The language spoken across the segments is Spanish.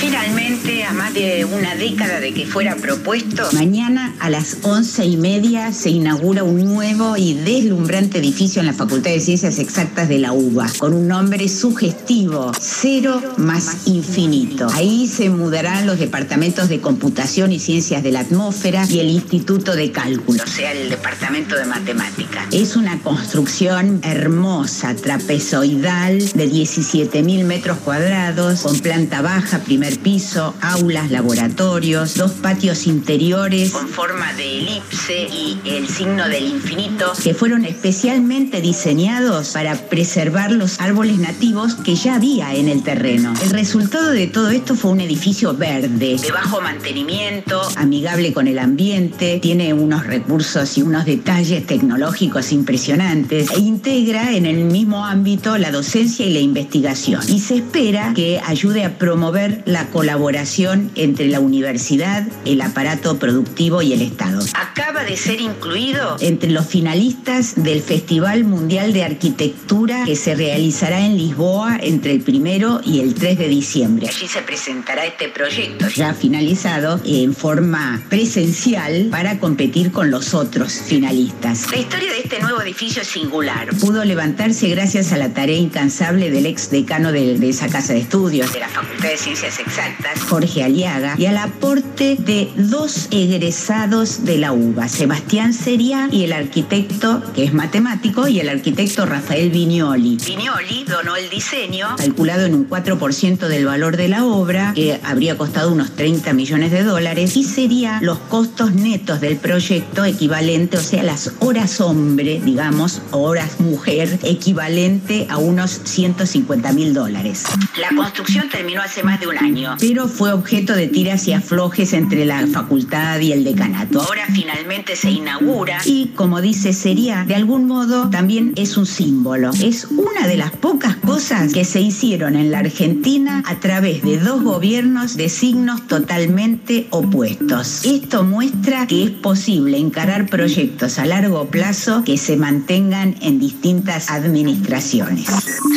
Finalmente, a más de una década de que fuera propuesto, mañana a las once y media se inaugura un nuevo y deslumbrante edificio en la Facultad de Ciencias Exactas de la UBA, con un nombre sugestivo, Cero más Infinito. Ahí se mudarán los departamentos de Computación y Ciencias de la Atmósfera y el Instituto de Cálculo, o sea, el Departamento de Matemática. Es una construcción hermosa, trapezoidal, de 17.000 metros cuadrados, con planta baja, primer piso, aulas, laboratorios, dos patios interiores con forma de elipse y el signo del infinito, que fueron especialmente diseñados para preservar los árboles nativos que ya había en el terreno. El resultado de todo esto fue un edificio verde, de bajo mantenimiento, amigable con el ambiente, tiene unos recursos y unos detalles tecnológicos impresionantes e integra en el mismo ámbito la docencia y la investigación. Y se espera que ayude a promover la colaboración entre la universidad, el aparato productivo y el Estado. Acaba de ser incluido entre los finalistas del Festival Mundial de Arquitectura que se realizará en Lisboa entre el primero y el 3 de diciembre. Allí se presentará este proyecto ya finalizado en forma presencial para competir con los otros finalistas. La historia de este nuevo edificio es singular. Pudo levantarse gracias a la tarea incansable del ex decano de, de esa casa de estudios de la Facultad de Ciencias Exactas, Jorge Aliaga, y al aporte de dos egresados de la UBA, Sebastián Seria y el arquitecto, que es matemático, y el arquitecto Rafael Vignoli. Vignoli donó el diseño, calculado en un 4% del valor de la obra, que habría costado unos 30 millones de dólares, y sería los costos netos del proyecto equivalente, o sea, las horas hombre, digamos, horas mujer, equivalente a unos 150 mil dólares. La construcción terminó hace más de un año, pero fue objeto de tiras y aflojes entre la facultad y el decanato. Ahora finalmente se inaugura y, como dice Sería, de algún modo también es un símbolo. Es una de las pocas cosas que se hicieron en la Argentina a través de dos gobiernos de signos totalmente opuestos. Esto muestra que es posible encarar proyectos a largo plazo que se mantengan en distintas administraciones.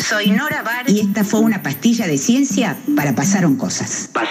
Soy Nora Bar y esta fue una pastilla de ciencia para pasaron cosas.